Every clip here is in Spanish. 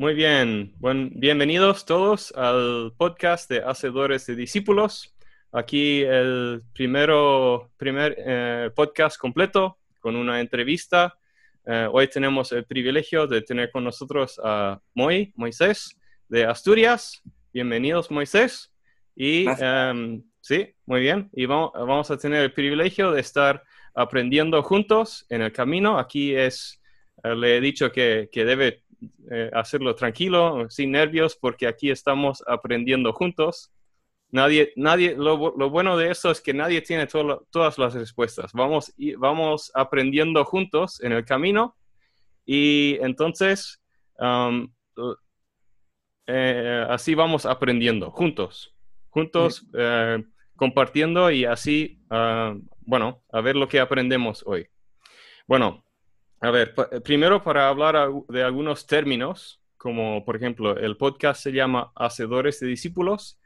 Muy bien, bienvenidos todos al podcast de Hacedores de Discípulos. Aquí el primero, primer eh, podcast completo con una entrevista. Eh, hoy tenemos el privilegio de tener con nosotros a Moy, Moisés, de Asturias. Bienvenidos, Moisés. Y em, sí, muy bien. Y vamos, vamos, a tener el privilegio de estar aprendiendo juntos en el camino. Aquí es, eh, le he dicho que, que debe eh, hacerlo tranquilo, sin nervios, porque aquí estamos aprendiendo juntos. Nadie, nadie, lo, bueno de eso es que nadie tiene todas las respuestas. Vamos, vamos aprendiendo juntos en el camino y entonces um, eh, así vamos aprendiendo juntos, juntos eh, compartiendo y así, uh, bueno, a ver lo que aprendemos hoy. Bueno, a ver, eh, primero para hablar de algunos términos, como por ejemplo, el podcast se llama Hacedores de Discípulos.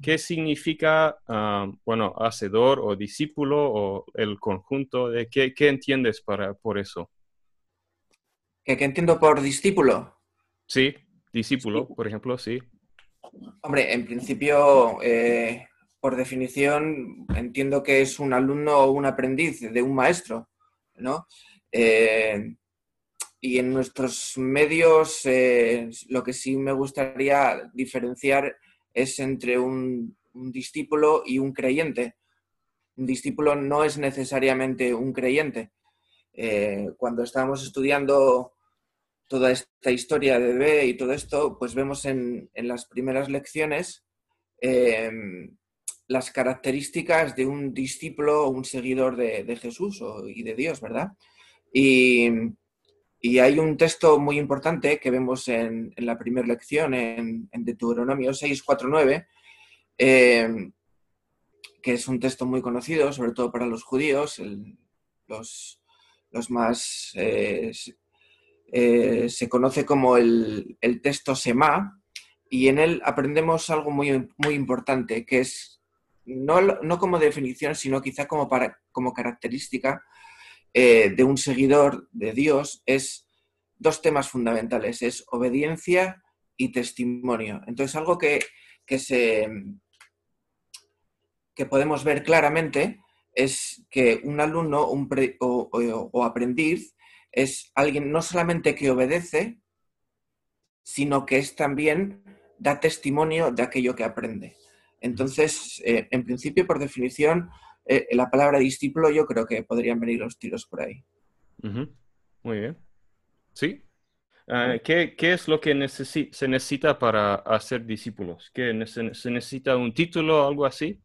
¿Qué significa, ah, bueno, hacedor o discípulo o el conjunto? de ¿Qué, entiendes para, por eso? ¿Qué, entiendo por discípulo? Sí, discípulo, por ejemplo, sí. Hombre, en principio, eh, por definición, entiendo que es un alumno o un aprendiz de un maestro, ¿no? Eh, y en nuestros medios eh, lo que sí me gustaría diferenciar es entre un, discípulo y un creyente. Un discípulo no es necesariamente un creyente. Eh, cuando estábamos estudiando toda esta historia de B y todo esto, pues vemos en, las primeras lecciones las características de un discípulo o un seguidor de, Jesús y de Dios, ¿verdad? Y, hay un texto muy importante que vemos en, la primera lección, en, Deuteronomio 6, 4, 9, que es un texto muy conocido, sobre todo para los judíos, los, más... Eh, eh, se conoce como el, texto Sema, y en él aprendemos algo muy, muy importante, que es no, no como definición, sino quizá como, para, como característica eh, de un seguidor de Dios es dos temas fundamentales, es obediencia y testimonio. Entonces, algo que, se, que podemos ver claramente es que un alumno un o, aprendiz es alguien no solamente que obedece, sino que es también da testimonio de aquello que aprende. Entonces, eh, en principio, por definición, eh, la palabra discípulo, yo creo que podrían venir los tiros por ahí. Muy bien. ¿Sí? Ah, ¿qué, es lo que se necesita para hacer discípulos? ¿Que se, necesita un título o algo así?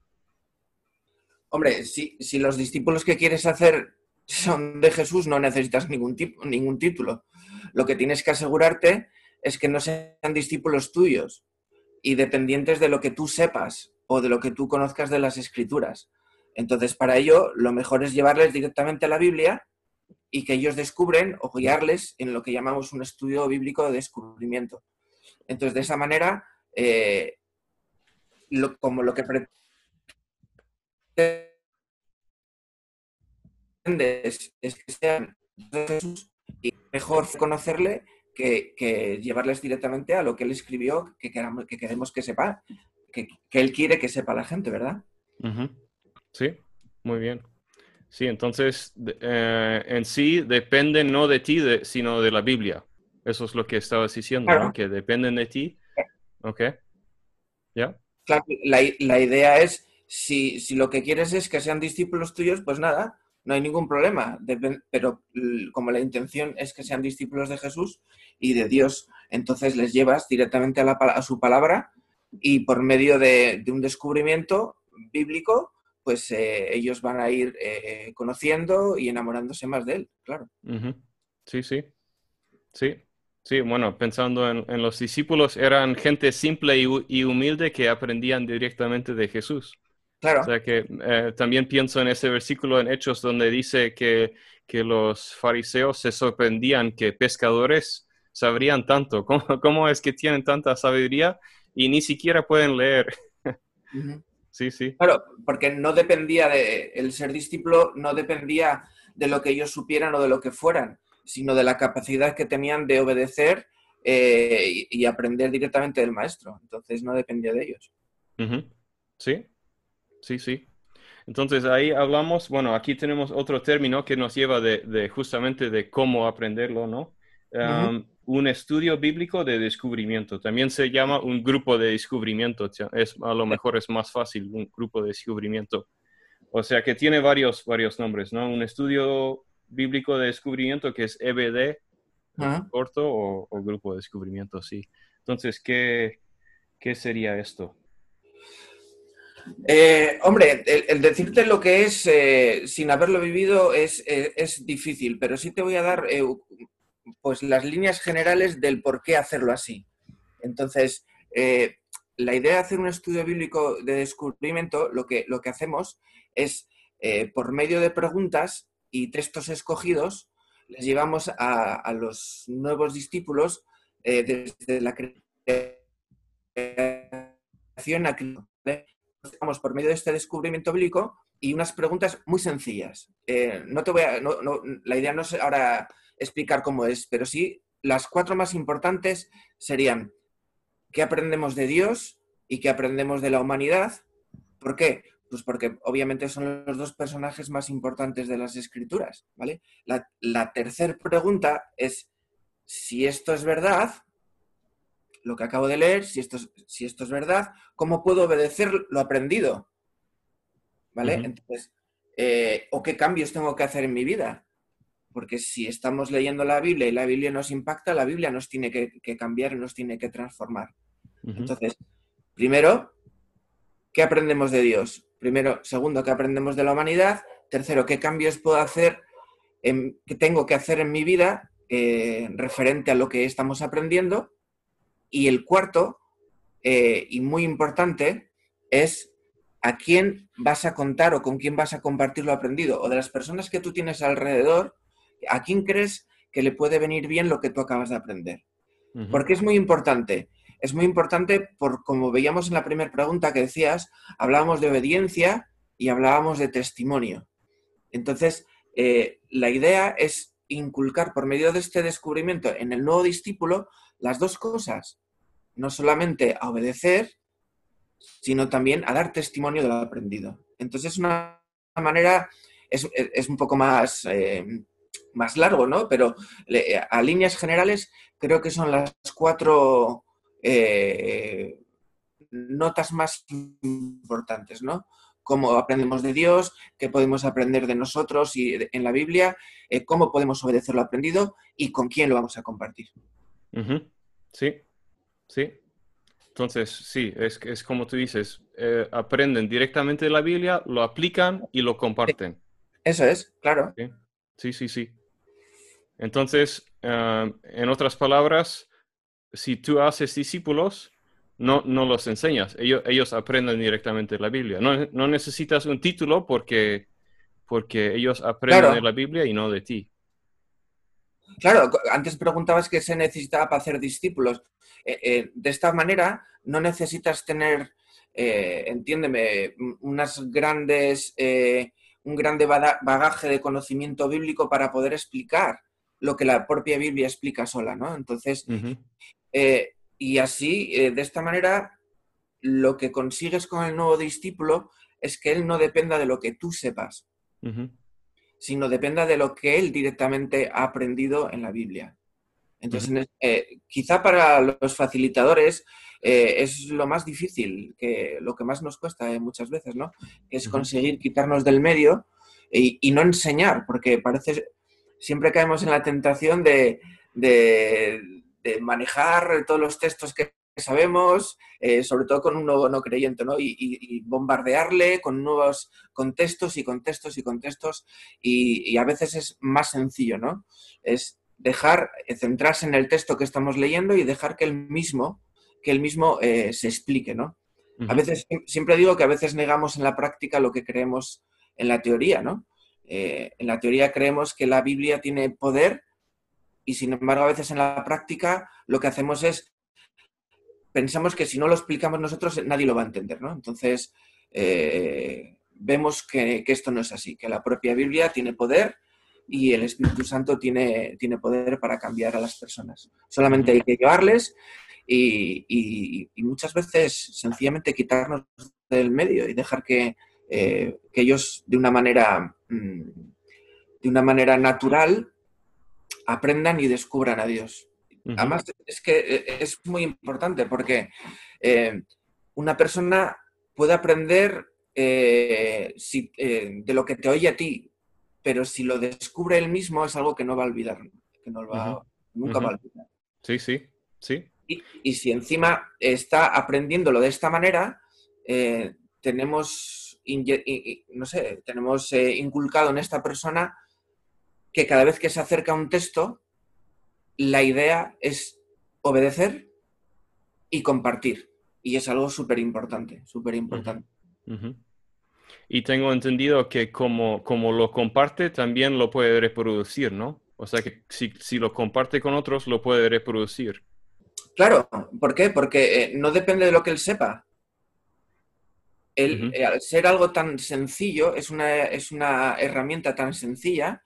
Hombre, si, los discípulos que quieres hacer son de Jesús, no necesitas ningún, tipo, ningún título. Lo que tienes que asegurarte es que no sean discípulos tuyos y dependientes de lo que tú sepas o de lo que tú conozcas de las escrituras. Entonces, para ello, lo mejor es llevarles directamente a la Biblia y que ellos descubren o guiarles en lo que llamamos un estudio bíblico de descubrimiento. Entonces, de esa manera, eh, como lo que pretendes es que sean Jesús y mejor conocerle que, llevarles directamente a lo que él escribió, que, queramos, que queremos que sepa, que, él quiere que sepa la gente, ¿verdad? Sí, muy bien. Sí, entonces eh, en sí depende no de ti, sino de la Biblia. Eso es lo que estabas diciendo, que dependen de ti. Ok. ¿Ya? Claro, la, idea es, si, si, lo que quieres es que sean discípulos tuyos, pues nada, no hay ningún problema. pero como la intención es que sean discípulos de Jesús y de Dios, entonces les llevas directamente a, la, a su palabra y por medio de, de un descubrimiento bíblico, pues eh, ellos van a ir eh, conociendo y enamorándose más de él, claro. Sí, sí. Sí, sí, bueno, pensando en, los discípulos, eran gente simple y, humilde que aprendían directamente de Jesús. Claro. O sea que eh, también pienso en ese versículo en Hechos donde dice que, que los fariseos se sorprendían que pescadores sabrían tanto. ¿Cómo, ¿Cómo, es que tienen tanta sabiduría y ni siquiera pueden leer? Sí, sí. Claro, porque no dependía de, el ser discípulo no dependía de lo que ellos supieran o de lo que fueran, sino de la capacidad que tenían de obedecer eh, y, aprender directamente del maestro. Entonces no dependía de ellos. Sí, sí, sí. Entonces ahí hablamos, bueno, aquí tenemos otro término que nos lleva de, justamente de cómo aprenderlo, ¿no? Un estudio bíblico de descubrimiento. También se llama un grupo de descubrimiento. Es, a lo mejor es más fácil, un grupo de descubrimiento. O sea que tiene varios, varios nombres, ¿no? Un estudio bíblico de descubrimiento que es EBD, corto, o, grupo de descubrimiento, sí. Entonces, ¿qué, qué sería esto? Eh, hombre, el, decirte lo que es eh, sin haberlo vivido es, eh, es, difícil, pero sí te voy a dar pues las líneas generales del por qué hacerlo así. Entonces, eh, la idea de hacer un estudio bíblico de descubrimiento, lo que, lo que hacemos es, eh, por medio de preguntas y textos escogidos, les llevamos a, los nuevos discípulos eh, desde la creación a Estamos por medio de este descubrimiento bíblico y unas preguntas muy sencillas. no te voy a, la idea no es ahora explicar cómo es, pero sí las cuatro más importantes serían qué aprendemos de Dios y qué aprendemos de la humanidad. ¿Por qué? Pues porque obviamente son los dos personajes más importantes de las escrituras, ¿vale? La, tercera pregunta es si esto es verdad, lo que acabo de leer, si esto es, si esto es verdad, ¿cómo puedo obedecer lo aprendido? ¿Vale? Entonces, eh, ¿o qué cambios tengo que hacer en mi vida? Porque si estamos leyendo la Biblia y la Biblia nos impacta, la Biblia nos tiene que, cambiar nos tiene que transformar. Entonces, primero, ¿qué aprendemos de Dios? Primero, segundo, ¿qué aprendemos de la humanidad? Tercero, ¿qué cambios puedo hacer, en, que tengo que hacer en mi vida eh, referente a lo que estamos aprendiendo? Y el cuarto, eh, y muy importante, es a quién vas a contar o con quién vas a compartir lo aprendido. O de las personas que tú tienes alrededor, ¿A quién crees que le puede venir bien lo que tú acabas de aprender? Porque es muy importante. Es muy importante por, como veíamos en la primera pregunta que decías, hablábamos de obediencia y hablábamos de testimonio. Entonces, eh, la idea es inculcar por medio de este descubrimiento en el nuevo discípulo las dos cosas. No solamente a obedecer, sino también a dar testimonio de lo aprendido. Entonces, es una manera, es, un poco más eh, más largo, ¿no? Pero a líneas generales creo que son las cuatro eh, notas más importantes, ¿no? Cómo aprendemos de Dios, qué podemos aprender de nosotros y en la Biblia, eh, cómo podemos obedecer lo aprendido y con quién lo vamos a compartir. Sí, sí. Entonces, sí, es, es como tú dices, eh, aprenden directamente de la Biblia, lo aplican y lo comparten. Eso es, claro. Sí, sí, sí. Entonces, ah, en otras palabras, si tú haces discípulos, no, no los enseñas, ellos, ellos aprenden directamente la Biblia. No, necesitas un título porque, porque ellos aprenden de la Biblia y no de ti. Claro, antes preguntabas qué se necesitaba para hacer discípulos. Eh, eh, de esta manera, no necesitas tener, eh, entiéndeme, unas grandes, un grande bagaje de conocimiento bíblico para poder explicar lo que la propia Biblia explica sola, ¿no? Entonces, eh, y así, eh, de esta manera, lo que consigues con el nuevo discípulo es que él no dependa de lo que tú sepas, sino dependa de lo que él directamente ha aprendido en la Biblia. Entonces, eh, quizá para los facilitadores es lo más difícil, que lo que más nos cuesta muchas veces, ¿no? Es conseguir quitarnos del medio y, no enseñar, porque parece siempre caemos en la tentación de, manejar todos los textos que sabemos, eh, sobre todo con un nuevo no creyente, ¿no? Y, bombardearle con nuevos contextos y contextos y contextos, y, a veces es más sencillo, ¿no? Es dejar, eh, centrarse en el texto que estamos leyendo y dejar que el mismo, que el mismo eh, se explique, ¿no? A veces, siempre digo que a veces negamos en la práctica lo que creemos en la teoría, ¿no? Eh, en la teoría creemos que la Biblia tiene poder y sin embargo a veces en la práctica lo que hacemos es pensamos que si no lo explicamos nosotros nadie lo va a entender, ¿no? Entonces eh, vemos que, esto no es así, que la propia Biblia tiene poder y el Espíritu Santo tiene, tiene poder para cambiar a las personas. Solamente hay que llevarles y, muchas veces sencillamente quitarnos del medio y dejar que, eh, ellos de una manera de una manera natural aprendan y descubran a Dios. Además, es que eh, es muy importante porque eh, una persona puede aprender de lo que te oye a ti, pero si lo descubre él mismo es algo que no va a olvidar, que no va, nunca va a olvidar. Sí, sí, sí. Y, si encima está aprendiéndolo de esta manera, eh, tenemos, no sé, tenemos eh, inculcado en esta persona que cada vez que se acerca a un texto, la idea es obedecer y compartir. Y es algo súper importante, súper importante. Y tengo entendido que como, como lo comparte, también lo puede reproducir, ¿no? O sea que si, si lo comparte con otros, lo puede reproducir. Claro, ¿por qué? Porque eh, no depende de lo que él sepa. El, eh, ser algo tan sencillo, es una, es una herramienta tan sencilla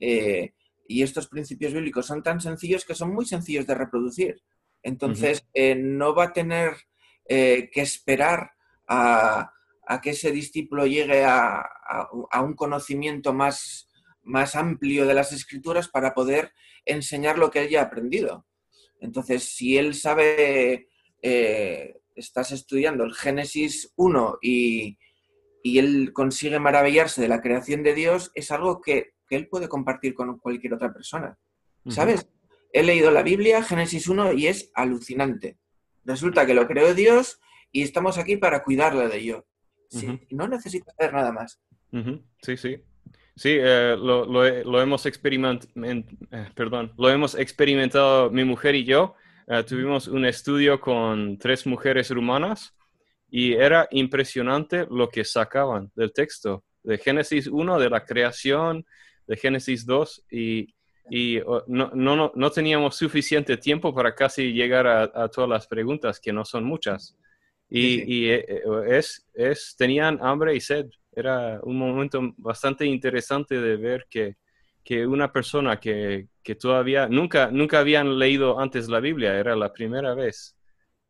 eh, y estos principios bíblicos son tan sencillos que son muy sencillos de reproducir. Entonces, no va a tener que esperar a, a que ese discípulo llegue a, un conocimiento más, más amplio de las escrituras para poder enseñar lo que él ya ha aprendido. Entonces, si él sabe, eh, estás estudiando el Génesis 1 y, él consigue maravillarse de la creación de Dios, es algo que, él puede compartir con cualquier otra persona. ¿Sabes? He leído la Biblia, Génesis 1, y es alucinante. Resulta que lo creó Dios y estamos aquí para cuidarla de ello. No necesitas hacer nada más. Sí, sí. Sí, eh, lo, hemos experimentado, eh, perdón, lo hemos experimentado mi mujer y yo. Eh, tuvimos un estudio con tres mujeres rumanas y era impresionante lo que sacaban del texto, de Génesis 1, de la creación, de Génesis 2, y, oh, no, no, no, teníamos suficiente tiempo para casi llegar a todas las preguntas, que no son muchas. Y, eh, eh, es, es, tenían hambre y sed. Era un momento bastante interesante de ver que, que una persona que, que, todavía nunca, nunca habían leído antes la Biblia, era la primera vez.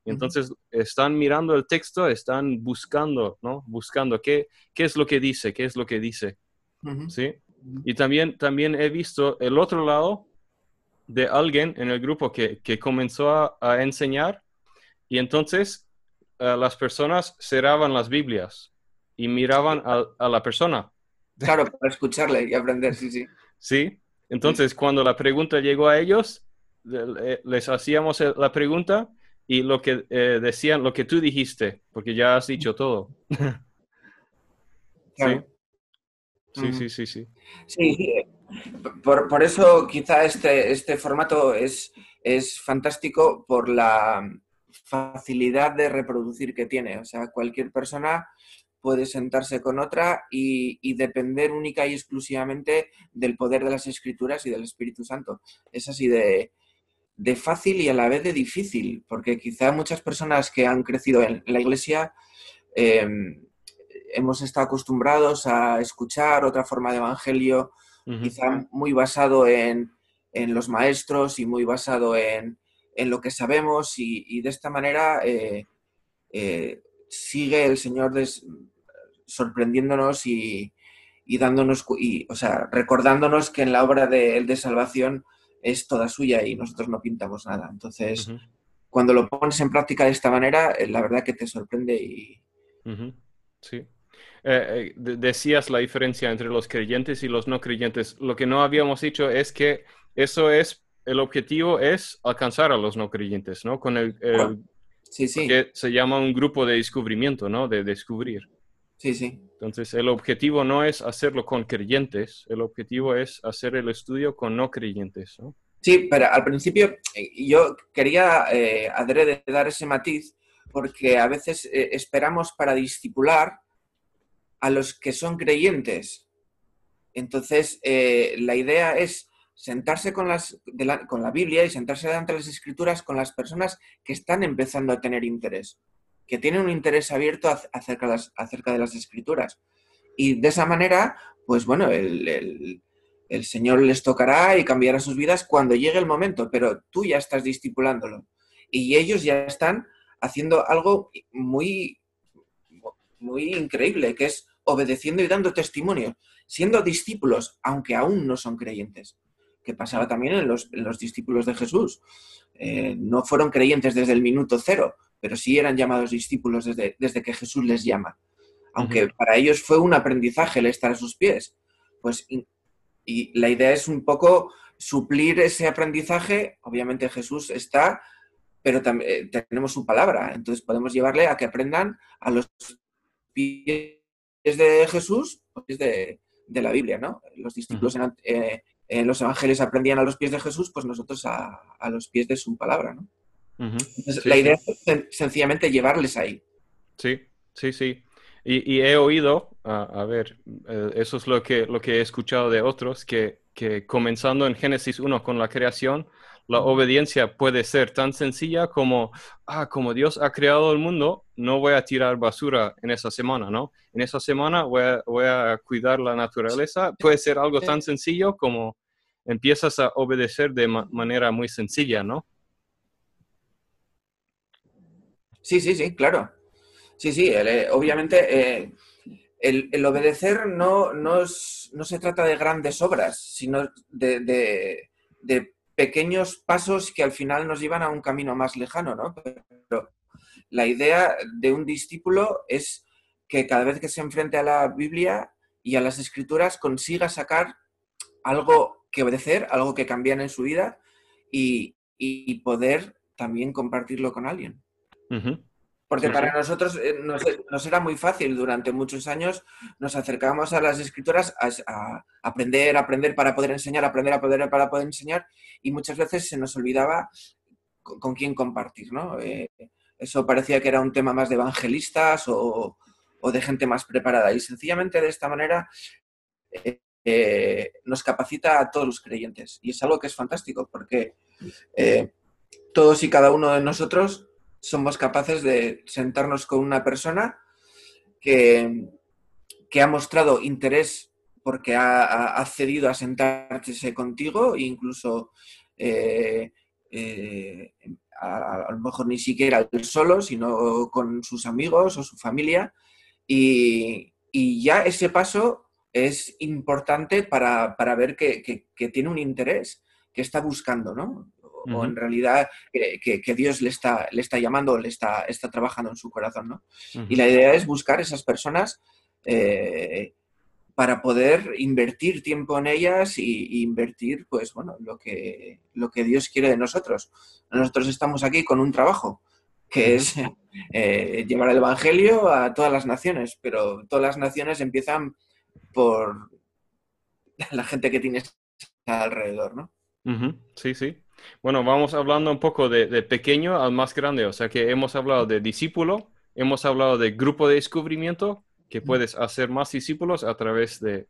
Entonces están mirando el texto, están buscando, ¿no? Buscando qué, qué es lo que dice, qué es lo que dice. ¿Sí? Y también, también he visto el otro lado de alguien en el grupo que, que comenzó a, a enseñar y entonces las personas cerraban las Biblias y miraban a, la persona. Claro, para escucharle y aprender, sí, sí. Sí, entonces cuando la pregunta llegó a ellos, les hacíamos la pregunta y lo que eh, decían, lo que tú dijiste, porque ya has dicho todo. Sí. Sí, sí, sí, sí. Por, por, eso quizá este, este formato es, es fantástico por la, facilidad de reproducir que tiene. O sea, cualquier persona puede sentarse con otra y, depender única y exclusivamente del poder de las escrituras y del Espíritu Santo. Es así de, fácil y a la vez de difícil, porque quizá muchas personas que han crecido en, la iglesia em, hemos estado acostumbrados a escuchar otra forma de evangelio, quizá muy basado en, en los maestros y muy basado en, en lo que sabemos y, de esta manera eh, eh, sigue el Señor sorprendiéndonos y, dándonos, y, o sea, recordándonos que en la obra de, el de salvación es toda suya y nosotros no pintamos nada. Entonces, cuando lo pones en práctica de esta manera, eh, la verdad que te sorprende y... Sí. decías la diferencia entre los creyentes y los no creyentes. Lo que no habíamos dicho es que eso es el objetivo es alcanzar a los no creyentes, ¿no? Con el, sí, sí. que se llama un grupo de descubrimiento, ¿no? De descubrir. Sí, sí. Entonces, el objetivo no es hacerlo con creyentes, el objetivo es hacer el estudio con no creyentes, ¿no? Sí, pero al principio eh, yo quería eh, adrede dar ese matiz porque a veces eh, esperamos para discipular a los que son creyentes. Entonces, eh, la idea es sentarse con, las, la, con la Biblia y sentarse delante de las escrituras con las personas que están empezando a tener interés, que tienen un interés abierto acerca de las, escrituras. Y de esa manera, pues bueno, el, el Señor les tocará y cambiará sus vidas cuando llegue el momento, pero tú ya estás discipulándolo. Y ellos ya están haciendo algo muy, muy increíble, que es obedeciendo y dando testimonio, siendo discípulos, aunque aún no son creyentes, que pasaba también en los, discípulos de Jesús. Eh, no fueron creyentes desde el minuto cero, pero sí eran llamados discípulos desde, desde que Jesús les llama. Aunque para ellos fue un aprendizaje el estar a sus pies. Pues, y la idea es un poco suplir ese aprendizaje. Obviamente Jesús está, pero también eh, tenemos su palabra. Entonces podemos llevarle a que aprendan a los pies de Jesús, pues de, de la Biblia, ¿no? Los discípulos eh, en, los evangelios aprendían a los pies de Jesús, pues nosotros a, los pies de su palabra, ¿no? La idea es sencillamente llevarles ahí. Sí, sí, sí. Y, he oído, a, ver, eh, eso es lo que, lo que he escuchado de otros, que, que comenzando en Génesis 1 con la creación, la obediencia puede ser tan sencilla como, ah, como Dios ha creado el mundo, no voy a tirar basura en esa semana, ¿no? En esa semana voy a, cuidar la naturaleza. Puede ser algo tan sencillo como empiezas a obedecer de manera muy sencilla, ¿no? Sí, sí, sí, claro. Sí, sí, eh, obviamente eh, el, obedecer no, no, se trata de grandes obras, sino de, de pequeños pasos que al final nos llevan a un camino más lejano, ¿no? Pero la idea de un discípulo es que cada vez que se enfrente a la Biblia y a las escrituras consiga sacar algo que obedecer, algo que cambiar en su vida y, poder también compartirlo con alguien. Porque para nosotros eh, nos, era muy fácil durante muchos años, nos acercábamos a las escrituras a, aprender, aprender para poder enseñar, aprender, a poder para poder enseñar, y muchas veces se nos olvidaba con, quién compartir, ¿no? Eh, eso parecía que era un tema más de evangelistas o, de gente más preparada. Y sencillamente de esta manera eh, nos capacita a todos los creyentes. Y es algo que es fantástico porque todos y cada uno de nosotros somos capaces de sentarnos con una persona que, que ha mostrado interés porque ha, ha, cedido a sentarse contigo incluso eh, eh, a, lo mejor ni siquiera solo, sino con sus amigos o su familia. Y, y ya ese paso es importante para, para ver que, que, que, tiene un interés, que está buscando, ¿no? O en realidad que, Dios le está, le está llamando, le está, está trabajando en su corazón, ¿no? Y la idea es buscar esas personas eh, para poder invertir tiempo en ellas y, invertir, pues bueno, lo que, lo que Dios quiere de nosotros. Nosotros estamos aquí con un trabajo, que es eh, llevar el Evangelio a todas las naciones, pero todas las naciones empiezan por la gente que tienes alrededor, ¿no? Sí, sí. Bueno, vamos hablando un poco de, pequeño al más grande, o sea que hemos hablado de discípulo, hemos hablado de grupo de descubrimiento, que puedes hacer más discípulos a través de,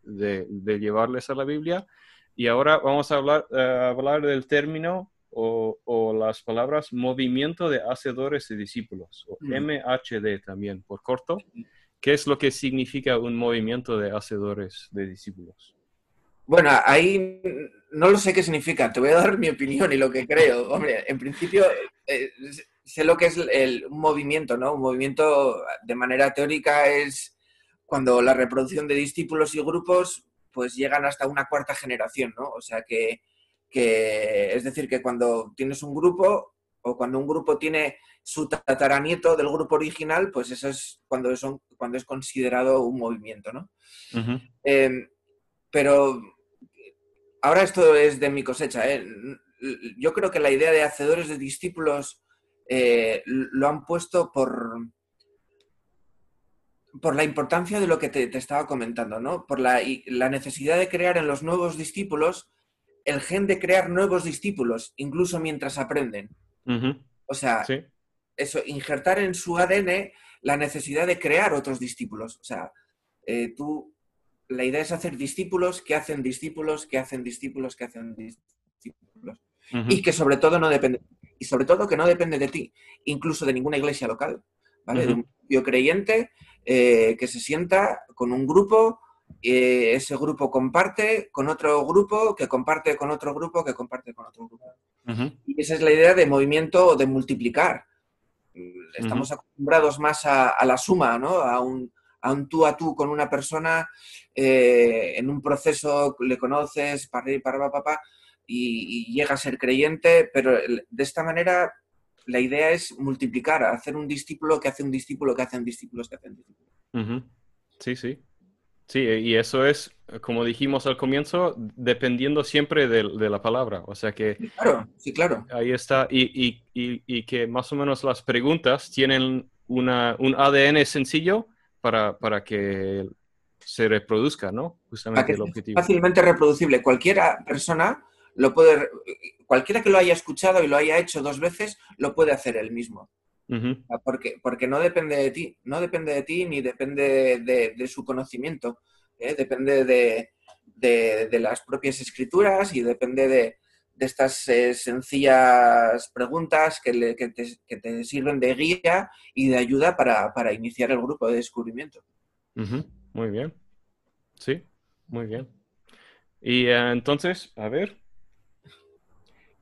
llevarles a la Biblia. Y ahora vamos a hablar, eh, hablar del término o, las palabras movimiento de hacedores de discípulos, o MHD también, por corto. ¿Qué es lo que significa un movimiento de hacedores de discípulos? Bueno, ahí no lo sé qué significa, te voy a dar mi opinión y lo que creo. Hombre, en principio eh, sé lo que es el, un movimiento, ¿no? Un movimiento de manera teórica es cuando la reproducción de discípulos y grupos pues llegan hasta una cuarta generación, ¿no? O sea que, que es decir, que cuando tienes un grupo o cuando un grupo tiene su tataranieto del grupo original, pues eso es cuando, son, cuando es considerado un movimiento, ¿no? Em, pero ahora esto es de mi cosecha. ¿eh? Yo creo que la idea de hacedores de discípulos eh, lo han puesto por, por la importancia de lo que te, estaba comentando, ¿no? Por la, la, necesidad de crear en los nuevos discípulos el gen de crear nuevos discípulos, incluso mientras aprenden. O sea, eso, injertar en su ADN la necesidad de crear otros discípulos. O sea, eh, tú la idea es hacer discípulos que hacen discípulos, que hacen discípulos, que hacen discípulos. Y que sobre todo no depende, y sobre todo que no depende de ti, incluso de ninguna iglesia local, ¿vale? De un creyente eh, que se sienta con un grupo eh, ese grupo comparte con otro grupo, que comparte con otro grupo, que comparte con otro grupo. Y esa es la idea de movimiento de multiplicar. Estamos acostumbrados más a, la suma, ¿no? A un, a un, tú a tú con una persona, eh, en un proceso le conoces, para arriba, para papá, y, y llega a ser creyente, pero de esta manera la idea es multiplicar, hacer un discípulo que hace un discípulo que hacen discípulos que hacen discípulos. Sí, sí. Sí, y eso es, como dijimos al comienzo, dependiendo siempre de, la palabra. O sea que... claro, sí, claro. Ahí está. Y, y, que más o menos las preguntas tienen una, un ADN sencillo para, para que se reproduzca, ¿no? Justamente el objetivo. Fácilmente reproducible. Cualquiera persona lo puede, cualquiera que lo haya escuchado y lo haya hecho dos veces, lo puede hacer él mismo. porque, porque no depende de ti, no depende de ti ni depende de, su conocimiento, ¿eh? depende de, las propias escrituras y depende de, estas eh, sencillas preguntas que, te, sirven de guía y de ayuda para, iniciar el grupo de descubrimiento. Muy bien. Sí, muy bien. Y eh, entonces, a ver,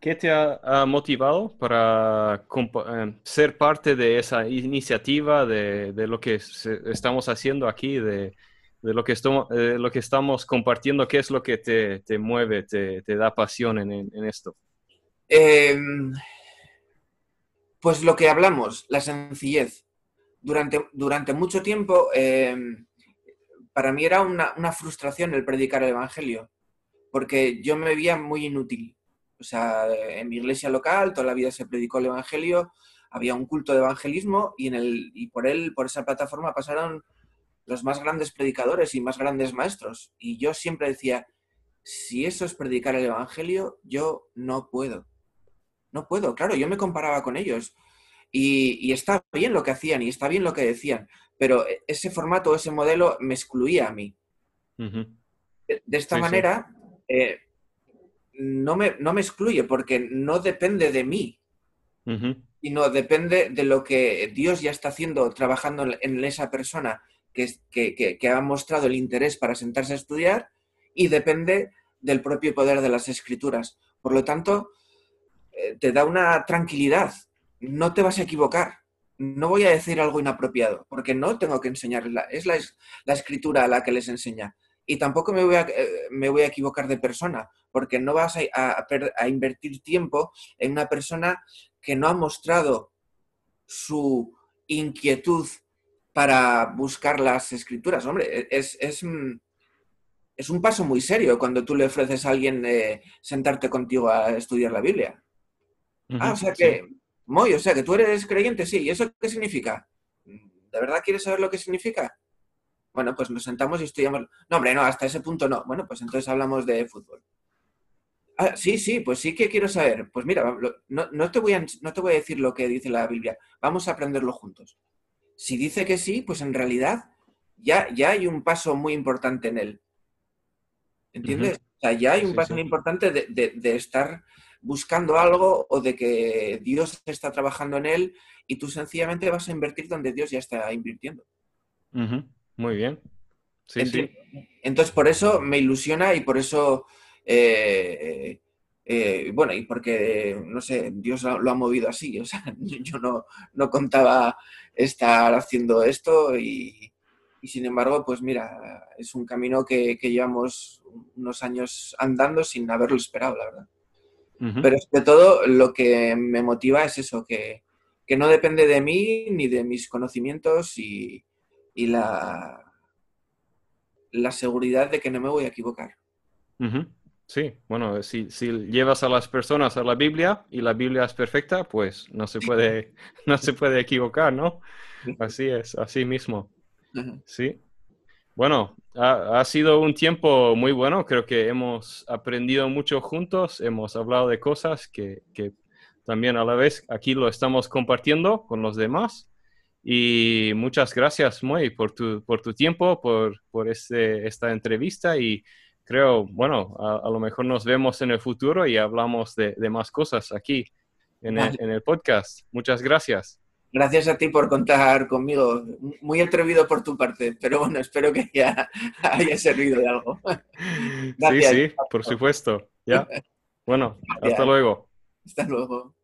¿Qué te ha, motivado para eh, ser parte de esa iniciativa, de, lo que estamos haciendo aquí, de, lo, que lo que estamos compartiendo? ¿Qué es lo que te, mueve, te, da pasión en, esto? Em, pues lo que hablamos, la sencillez. Durante, durante mucho tiempo, em, para mí era una, una frustración el predicar el Evangelio, porque yo me veía muy inútil o sea, en mi iglesia local toda la vida se predicó el Evangelio, había un culto de evangelismo y, en el, y por él, por esa plataforma pasaron los más grandes predicadores y más grandes maestros. Y yo siempre decía, si eso es predicar el Evangelio, yo no puedo. No puedo, claro, yo me comparaba con ellos. Y, está bien lo que hacían y está bien lo que decían, pero ese formato, ese modelo me excluía a mí. de, esta manera, eh, no me, no me excluye porque no depende de mí, sino depende de lo que Dios ya está haciendo, trabajando en, esa persona que, ha mostrado el interés para sentarse a estudiar y depende del propio poder de las escrituras. Por lo tanto, eh, te da una tranquilidad, no te vas a equivocar. No voy a decir algo inapropiado, porque no tengo que enseñarla. Es la, la escritura a la que les enseña y tampoco me voy, a, eh, me voy a equivocar de persona, porque no vas a, invertir tiempo en una persona que no ha mostrado su inquietud para buscar las escrituras. Hombre, e, es, es, es un paso muy serio cuando tú le ofreces a alguien eh, sentarte contigo a estudiar la Biblia. ah, o sea que, Moy, o sea que tú eres creyente, sí. ¿Y eso qué significa? ¿De verdad quieres saber lo que significa? Bueno, pues nos sentamos y estudiamos. No, hombre, no, hasta ese punto no. Bueno, pues entonces hablamos de fútbol. Ah, sí, sí, pues sí que quiero saber. Pues mira, no, te voy a, no te voy a decir lo que dice la Biblia. Vamos a aprenderlo juntos. Si dice que sí, pues en realidad ya, ya hay un paso muy importante en él. ¿Entiendes? O sea, ya hay un paso muy importante de, estar buscando algo o de que Dios está trabajando en él y tú sencillamente vas a invertir donde Dios ya está invirtiendo. Muy bien. Sí, sí. Entonces, por eso me ilusiona y por eso, eh, eh, bueno, y porque, no sé, Dios lo ha movido así. O sea, yo no, no contaba estar haciendo esto y, sin embargo, pues mira, es un camino que, llevamos unos años andando sin haberlo esperado, la verdad. Pero sobre todo lo que me motiva es eso, que, que no depende de mí ni de mis conocimientos y, y la, la seguridad de que no me voy a equivocar. Sí, bueno, si, si, llevas a las personas a la Biblia y la Biblia es perfecta, pues no se puede, no se puede equivocar, ¿no? Así es, así mismo. Sí. Bueno, ha, sido un tiempo muy bueno. Creo que hemos aprendido mucho juntos, hemos hablado de cosas que, que también a la vez aquí lo estamos compartiendo con los demás. Y muchas gracias, Moy, por tu, por tu tiempo, por, por este, esta entrevista y creo, bueno, a, lo mejor nos vemos en el futuro y hablamos de, más cosas aquí en el, en el podcast. Muchas gracias. Gracias a ti por contar conmigo. Muy atrevido por tu parte, pero bueno, espero que ya haya servido de algo. Sí, sí, por supuesto. Ya. Bueno, hasta luego. Hasta luego.